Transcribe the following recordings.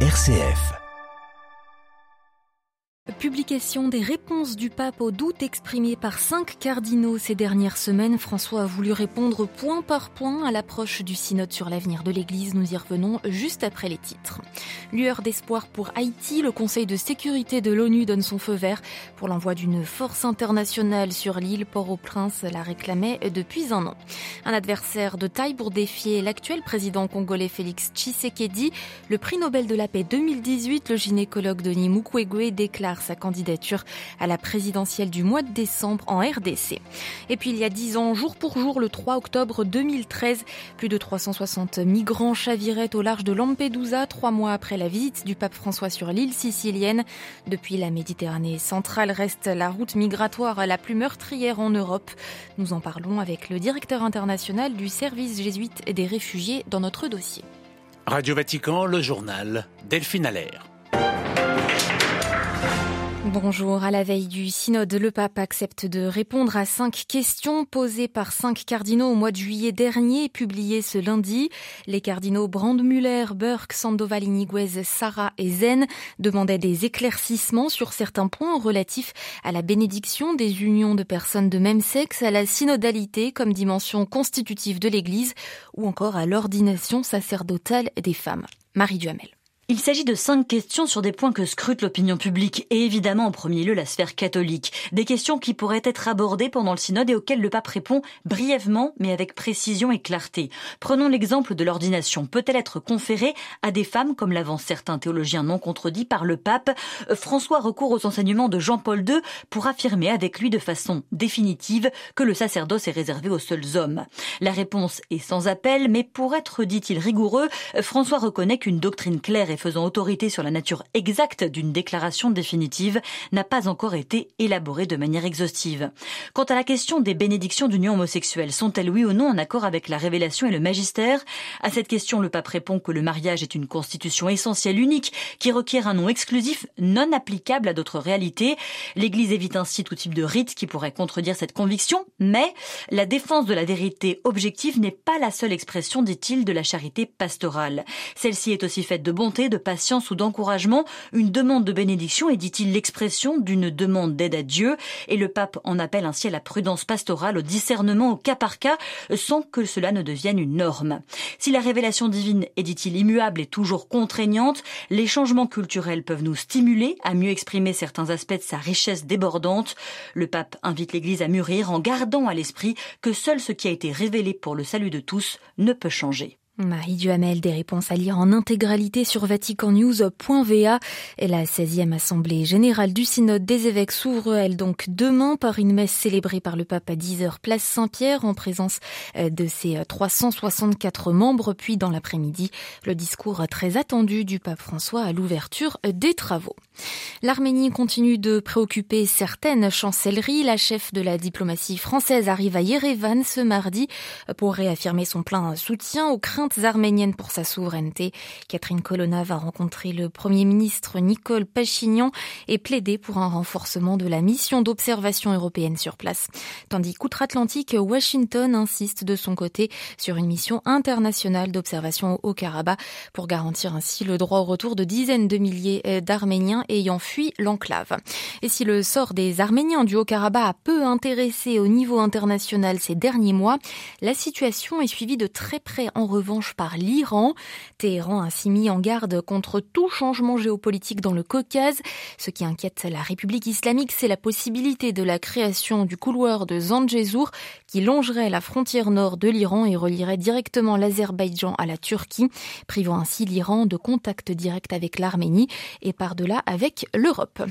RCF. Publication des réponses du pape aux doutes exprimés par cinq cardinaux ces dernières semaines. François a voulu répondre point par point à l'approche du synode sur l'avenir de l'Église. Nous y revenons juste après les titres. Lueur d'espoir pour Haïti, le Conseil de sécurité de l'ONU donne son feu vert pour l'envoi d'une force internationale sur l'île. Port-au-Prince la réclamait depuis un an. Un adversaire de taille pour défier l'actuel président congolais Félix Tshisekedi. Le prix Nobel de la paix 2018, le gynécologue Denis Mukwege déclare sa candidature à la présidentielle du mois de décembre en RDC. Et puis il y a dix ans, jour pour jour, le 3 octobre 2013, plus de 360 migrants chaviraient au large de Lampedusa, trois mois après la visite du pape François sur l'île sicilienne. Depuis la Méditerranée centrale reste la route migratoire la plus meurtrière en Europe. Nous en parlons avec le directeur international du service jésuite des réfugiés dans notre dossier. Radio Vatican, le journal Delphine Allaire. Bonjour. À la veille du synode, le pape accepte de répondre à cinq questions posées par cinq cardinaux au mois de juillet dernier et publiées ce lundi. Les cardinaux Brandmüller, Burke, Sandoval, Iniguez, Sarah et Zen demandaient des éclaircissements sur certains points relatifs à la bénédiction des unions de personnes de même sexe, à la synodalité comme dimension constitutive de l'Église ou encore à l'ordination sacerdotale des femmes. Marie Duhamel. Il s'agit de cinq questions sur des points que scrute l'opinion publique et évidemment en premier lieu la sphère catholique. Des questions qui pourraient être abordées pendant le synode et auxquelles le pape répond brièvement mais avec précision et clarté. Prenons l'exemple de l'ordination. Peut-elle être conférée à des femmes comme l'avancent certains théologiens non contredits par le pape? François recourt aux enseignements de Jean-Paul II pour affirmer avec lui de façon définitive que le sacerdoce est réservé aux seuls hommes. La réponse est sans appel mais pour être, dit-il, rigoureux, François reconnaît qu'une doctrine claire faisant autorité sur la nature exacte d'une déclaration définitive n'a pas encore été élaborée de manière exhaustive. Quant à la question des bénédictions d'union homosexuelle, sont-elles oui ou non en accord avec la révélation et le magistère? À cette question, le pape répond que le mariage est une constitution essentielle unique qui requiert un nom exclusif non applicable à d'autres réalités. L'Église évite ainsi tout type de rite qui pourrait contredire cette conviction, mais la défense de la vérité objective n'est pas la seule expression, dit-il, de la charité pastorale. Celle-ci est aussi faite de bonté, de patience ou d'encouragement. Une demande de bénédiction est, dit-il, l'expression d'une demande d'aide à Dieu et le pape en appelle ainsi à la prudence pastorale, au discernement au cas par cas, sans que cela ne devienne une norme. Si la révélation divine est, dit-il, immuable et toujours contraignante, les changements culturels peuvent nous stimuler à mieux exprimer certains aspects de sa richesse débordante. Le pape invite l'Église à mûrir en gardant à l'esprit que seul ce qui a été révélé pour le salut de tous ne peut changer. Marie Duhamel, des réponses à lire en intégralité sur vaticannews.va. La 16e Assemblée générale du Synode des évêques s'ouvre, elle, donc demain par une messe célébrée par le pape à 10h place Saint-Pierre en présence euh, de ses 364 membres. Puis dans l'après-midi, le discours très attendu du pape François à l'ouverture des travaux. L'Arménie continue de préoccuper certaines chancelleries. La chef de la diplomatie française arrive à Yerevan ce mardi pour réaffirmer son plein soutien aux craintes arménienne pour sa souveraineté. Catherine Colonna va rencontrer le Premier ministre Nicole Pachignan et plaider pour un renforcement de la mission d'observation européenne sur place. Tandis qu'outre-Atlantique, Washington insiste de son côté sur une mission internationale d'observation au Haut-Karabakh pour garantir ainsi le droit au retour de dizaines de milliers d'Arméniens ayant fui l'enclave. Et si le sort des Arméniens du Haut-Karabakh a peu intéressé au niveau international ces derniers mois, la situation est suivie de très près en revanche par l'Iran. Téhéran a ainsi mis en garde contre tout changement géopolitique dans le Caucase. Ce qui inquiète la République islamique, c'est la possibilité de la création du couloir de Zangezur qui longerait la frontière nord de l'Iran et relierait directement l'Azerbaïdjan à la Turquie, privant ainsi l'Iran de contact direct avec l'Arménie et par-delà avec l'Europe.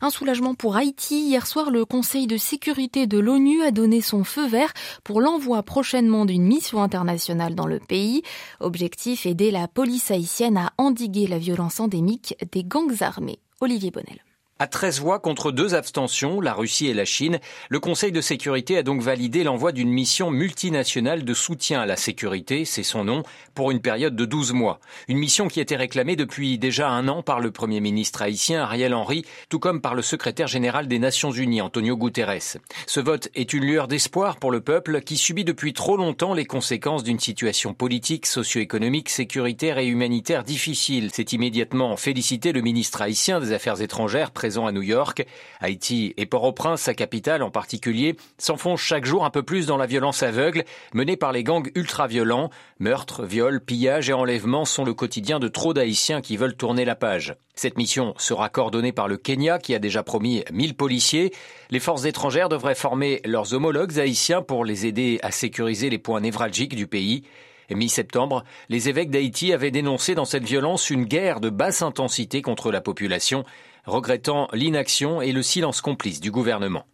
Un soulagement pour Haïti. Hier soir, le Conseil de sécurité de l'ONU a donné son feu vert pour l'envoi prochainement d'une mission internationale dans le pays. Objectif, aider la police haïtienne à endiguer la violence endémique des gangs armés. Olivier Bonnel. À 13 voix contre deux abstentions, la Russie et la Chine, le Conseil de sécurité a donc validé l'envoi d'une mission multinationale de soutien à la sécurité, c'est son nom, pour une période de 12 mois. Une mission qui était réclamée depuis déjà un an par le Premier ministre haïtien Ariel Henry, tout comme par le secrétaire général des Nations Unies Antonio Guterres. Ce vote est une lueur d'espoir pour le peuple qui subit depuis trop longtemps les conséquences d'une situation politique, socio-économique, sécuritaire et humanitaire difficile. C'est immédiatement félicité le ministre haïtien des Affaires étrangères à New York. Haïti et Port-au-Prince, sa capitale en particulier, s'enfoncent chaque jour un peu plus dans la violence aveugle menée par les gangs ultra-violents. Meurtres, viols, pillages et enlèvements sont le quotidien de trop d'Haïtiens qui veulent tourner la page. Cette mission sera coordonnée par le Kenya qui a déjà promis 1000 policiers. Les forces étrangères devraient former leurs homologues haïtiens pour les aider à sécuriser les points névralgiques du pays. Mi-septembre, les évêques d'Haïti avaient dénoncé dans cette violence une guerre de basse intensité contre la population regrettant l'inaction et le silence complice du gouvernement.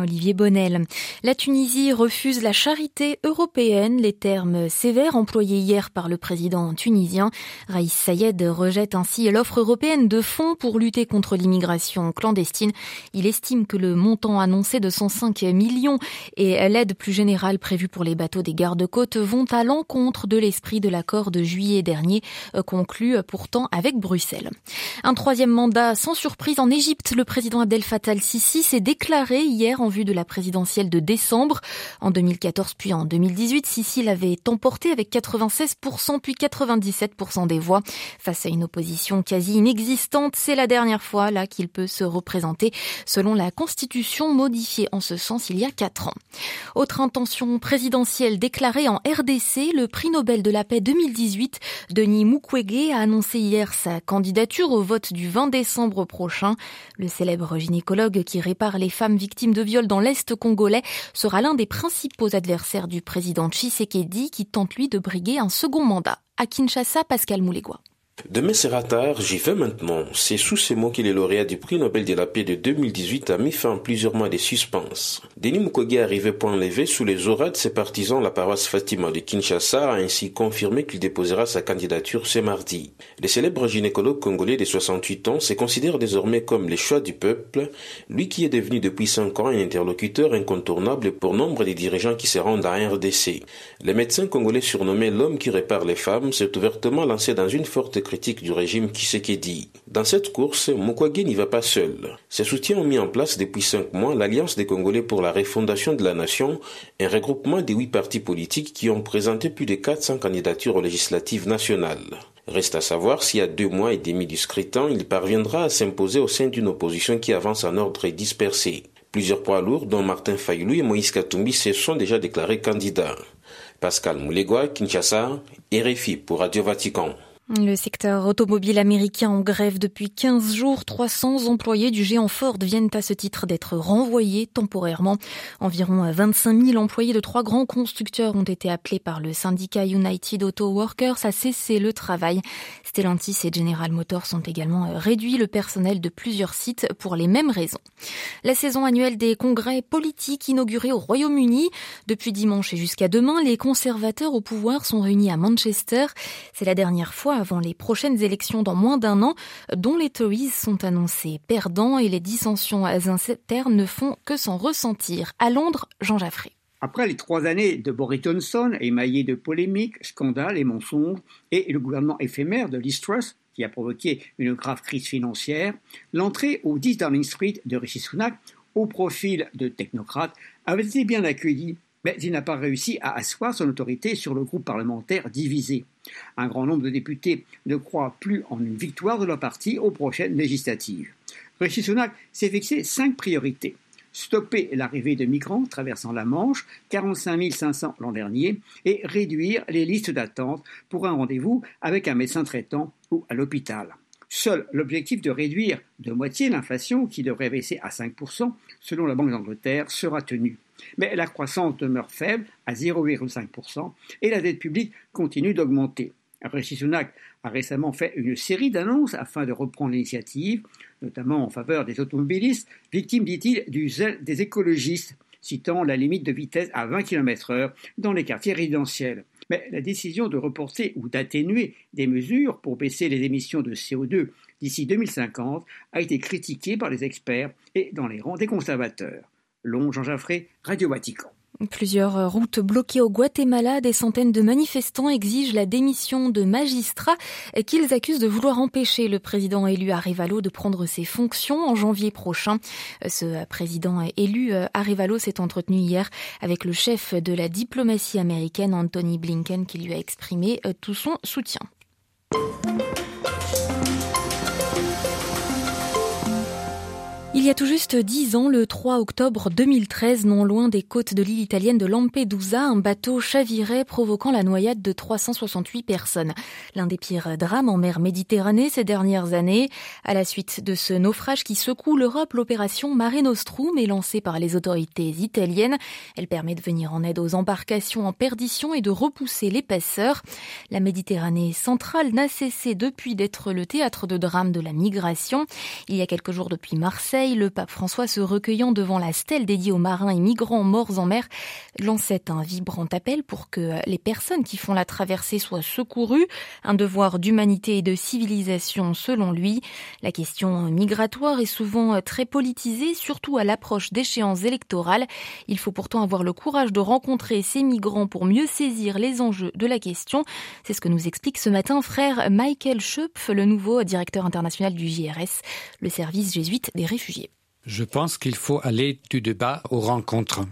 Olivier Bonnel. La Tunisie refuse la charité européenne, les termes sévères employés hier par le président tunisien. Raïs Sayed rejette ainsi l'offre européenne de fonds pour lutter contre l'immigration clandestine. Il estime que le montant annoncé de 105 millions et l'aide plus générale prévue pour les bateaux des gardes-côtes vont à l'encontre de l'esprit de l'accord de juillet dernier, euh, conclu pourtant avec Bruxelles. Un troisième mandat sans surprise en Égypte. Le président Abdel Fattah al-Sisi s'est déclaré hier en vue de la présidentielle de décembre. En 2014 puis en 2018, Sissi l'avait emporté avec 96% puis 97% des voix. Face à une opposition quasi inexistante, c'est la dernière fois là qu'il peut se représenter selon la constitution modifiée en ce sens il y a quatre ans. Autre intention présidentielle déclarée en RDC, le prix Nobel de la paix 2018, Denis Mukwege a annoncé hier sa candidature au vote du 20 décembre prochain. Le célèbre gynécologue qui répare les femmes victimes de viol dans l'Est congolais sera l'un des principaux adversaires du président Tshisekedi qui tente lui de briguer un second mandat. À Kinshasa, Pascal Moulégois. Demain sera tard, j'y vais maintenant. C'est sous ces mots que le lauréat du prix Nobel de la paix de 2018 a mis fin à plusieurs mois de suspense. Denis Mukwege arrivé point levé sous les auras de ses partisans, la paroisse Fatima de Kinshasa a ainsi confirmé qu'il déposera sa candidature ce mardi. Le célèbre gynécologue congolais de 68 ans se considère désormais comme le choix du peuple, lui qui est devenu depuis 5 ans un interlocuteur incontournable pour nombre de dirigeants qui se rendent à RDC. Le médecin congolais surnommé l'homme qui répare les femmes s'est ouvertement lancé dans une forte critique du régime dit. Dans cette course, Mukwege n'y va pas seul. Ses soutiens ont mis en place depuis cinq mois l'Alliance des Congolais pour la refondation de la nation, un regroupement des huit partis politiques qui ont présenté plus de 400 candidatures aux législatives nationales. Reste à savoir si à deux mois et demi du scrutin, il parviendra à s'imposer au sein d'une opposition qui avance en ordre dispersé. Plusieurs poids lourds, dont Martin Fayoulou et Moïse Katumbi, se sont déjà déclarés candidats. Pascal Moulegua, Kinshasa, RFI pour Radio Vatican. Le secteur automobile américain en grève depuis 15 jours. 300 employés du géant Ford viennent à ce titre d'être renvoyés temporairement. Environ 25 000 employés de trois grands constructeurs ont été appelés par le syndicat United Auto Workers à cesser le travail. Stellantis et General Motors ont également réduit le personnel de plusieurs sites pour les mêmes raisons. La saison annuelle des congrès politiques inaugurés au Royaume-Uni. Depuis dimanche et jusqu'à demain, les conservateurs au pouvoir sont réunis à Manchester. C'est la dernière fois avant les prochaines élections dans moins d'un an, dont les Tories sont annoncés perdants et les dissensions internes ne font que s'en ressentir. À Londres, Jean Jaffré. Après les trois années de Boris Johnson, émaillées de polémiques, scandales et mensonges, et le gouvernement éphémère de Liz Truss, qui a provoqué une grave crise financière, l'entrée au 10 Downing Street de Rishi Sunak, au profil de technocrate, avait été bien accueillie mais il n'a pas réussi à asseoir son autorité sur le groupe parlementaire divisé. Un grand nombre de députés ne croient plus en une victoire de leur parti aux prochaines législatives. Rishi s'est fixé cinq priorités. Stopper l'arrivée de migrants traversant la Manche, 45 500 l'an dernier, et réduire les listes d'attente pour un rendez-vous avec un médecin traitant ou à l'hôpital. Seul l'objectif de réduire de moitié l'inflation, qui devrait baisser à 5%, selon la Banque d'Angleterre, sera tenu. Mais la croissance demeure faible, à 0,5%, et la dette publique continue d'augmenter. Rishi Sunak a récemment fait une série d'annonces afin de reprendre l'initiative, notamment en faveur des automobilistes, victimes, dit-il, du zèle des écologistes, citant la limite de vitesse à 20 km/h dans les quartiers résidentiels. Mais la décision de reporter ou d'atténuer des mesures pour baisser les émissions de CO2 d'ici 2050 a été critiquée par les experts et dans les rangs des conservateurs. Long Jean Jaffré, Radio Vatican. Plusieurs routes bloquées au Guatemala, des centaines de manifestants exigent la démission de magistrats qu'ils accusent de vouloir empêcher le président élu Arevalo de prendre ses fonctions en janvier prochain. Ce président élu Arevalo s'est entretenu hier avec le chef de la diplomatie américaine Anthony Blinken qui lui a exprimé tout son soutien. Il y a tout juste dix ans, le 3 octobre 2013, non loin des côtes de l'île italienne de Lampedusa, un bateau chavirait provoquant la noyade de 368 personnes. L'un des pires drames en mer Méditerranée ces dernières années. À la suite de ce naufrage qui secoue l'Europe, l'opération Mare Nostrum est lancée par les autorités italiennes. Elle permet de venir en aide aux embarcations en perdition et de repousser les passeurs. La Méditerranée centrale n'a cessé depuis d'être le théâtre de drames de la migration. Il y a quelques jours depuis Marseille, le pape François se recueillant devant la stèle dédiée aux marins et migrants morts en mer lançait un vibrant appel pour que les personnes qui font la traversée soient secourues, un devoir d'humanité et de civilisation selon lui. La question migratoire est souvent très politisée, surtout à l'approche d'échéances électorales. Il faut pourtant avoir le courage de rencontrer ces migrants pour mieux saisir les enjeux de la question. C'est ce que nous explique ce matin frère Michael Schöpf, le nouveau directeur international du JRS, le service jésuite des réfugiés. Je pense qu'il faut aller du débat aux rencontres.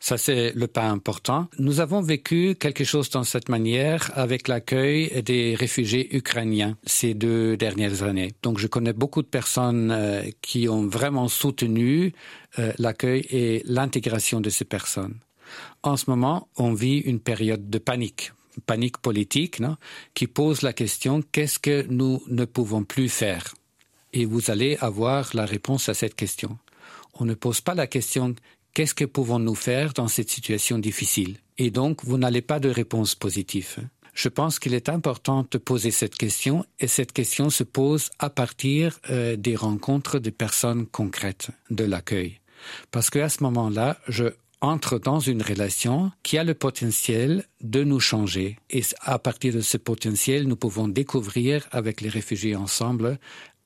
Ça, c'est le pas important. Nous avons vécu quelque chose dans cette manière avec l'accueil des réfugiés ukrainiens ces deux dernières années. Donc, je connais beaucoup de personnes euh, qui ont vraiment soutenu euh, l'accueil et l'intégration de ces personnes. En ce moment, on vit une période de panique panique politique non qui pose la question qu'est-ce que nous ne pouvons plus faire? Et vous allez avoir la réponse à cette question. On ne pose pas la question qu'est-ce que pouvons-nous faire dans cette situation difficile? Et donc, vous n'allez pas de réponse positive. Je pense qu'il est important de poser cette question et cette question se pose à partir euh, des rencontres de personnes concrètes de l'accueil. Parce qu'à ce moment-là, je entre dans une relation qui a le potentiel de nous changer. Et à partir de ce potentiel, nous pouvons découvrir avec les réfugiés ensemble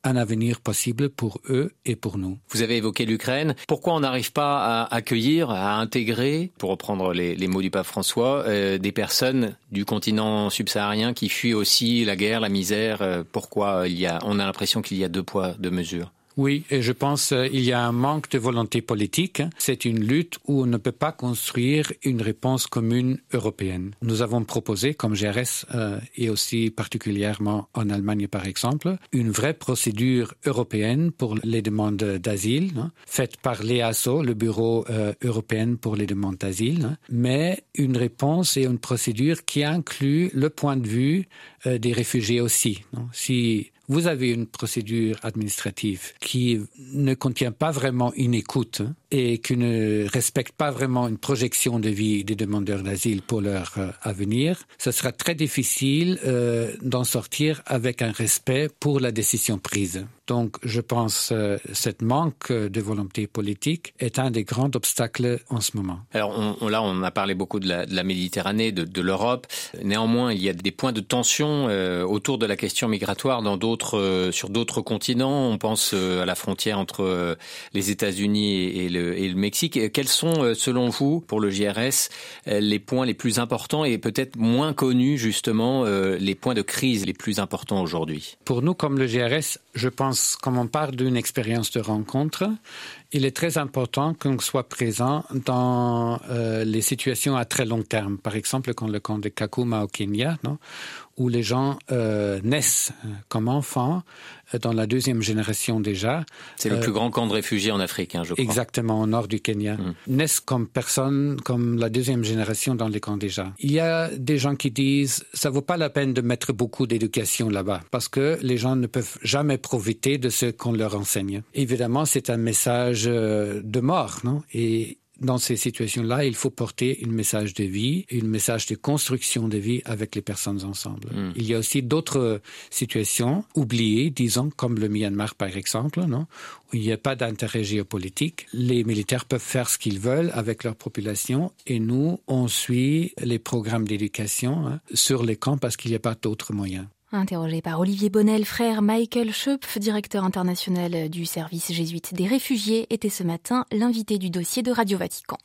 un avenir possible pour eux et pour nous. Vous avez évoqué l'Ukraine. Pourquoi on n'arrive pas à accueillir, à intégrer, pour reprendre les, mots du pape François, euh, des personnes du continent subsaharien qui fuient aussi la guerre, la misère? Euh, Pourquoi il y a, on a l'impression qu'il y a deux poids, deux mesures? Oui, et je pense qu'il y a un manque de volonté politique. C'est une lutte où on ne peut pas construire une réponse commune européenne. Nous avons proposé, comme GRS euh, et aussi particulièrement en Allemagne par exemple, une vraie procédure européenne pour les demandes d'asile, hein, faite par l'EASO, le Bureau euh, européen pour les demandes d'asile, hein, mais une réponse et une procédure qui inclut le point de vue euh, des réfugiés aussi. Non si vous avez une procédure administrative qui ne contient pas vraiment une écoute et qui ne respecte pas vraiment une projection de vie des demandeurs d'asile pour leur euh, avenir, ce sera très difficile euh, d'en sortir avec un respect pour la décision prise. Donc, je pense euh, cette manque de volonté politique est un des grands obstacles en ce moment. Alors on, là, on a parlé beaucoup de la, de la Méditerranée, de, de l'Europe. Néanmoins, il y a des points de tension euh, autour de la question migratoire dans d'autres, euh, sur d'autres continents. On pense euh, à la frontière entre euh, les États-Unis et, et, le, et le Mexique. Quels sont, euh, selon vous, pour le JRS, euh, les points les plus importants et peut-être moins connus justement, les points de crise les plus importants aujourd'hui? Pour nous, comme le JRS, je pense comme on parle d'une expérience de rencontre, il est très important qu'on soit présent dans euh, les situations à très long terme. Par exemple, quand le camp de Kakuma au Kenya, non, où les gens euh, naissent comme enfants euh, dans la deuxième génération déjà. C'est le euh, plus grand camp de réfugiés en Afrique, hein, je crois. Exactement, au nord du Kenya. Mm. Naissent comme personnes, comme la deuxième génération dans les camps déjà. Il y a des gens qui disent ça vaut pas la peine de mettre beaucoup d'éducation là-bas parce que les gens ne peuvent jamais profiter de ce qu'on leur enseigne. Évidemment, c'est un message de mort, non? Et dans ces situations-là, il faut porter un message de vie, un message de construction de vie avec les personnes ensemble. Mm. Il y a aussi d'autres situations oubliées, disons, comme le Myanmar par exemple, non, où il n'y a pas d'intérêt géopolitique. Les militaires peuvent faire ce qu'ils veulent avec leur population et nous, on suit les programmes d'éducation hein, sur les camps parce qu'il n'y a pas d'autres moyens. Interrogé par Olivier Bonnel, frère Michael Schöpf, directeur international du service jésuite des réfugiés, était ce matin l'invité du dossier de Radio Vatican.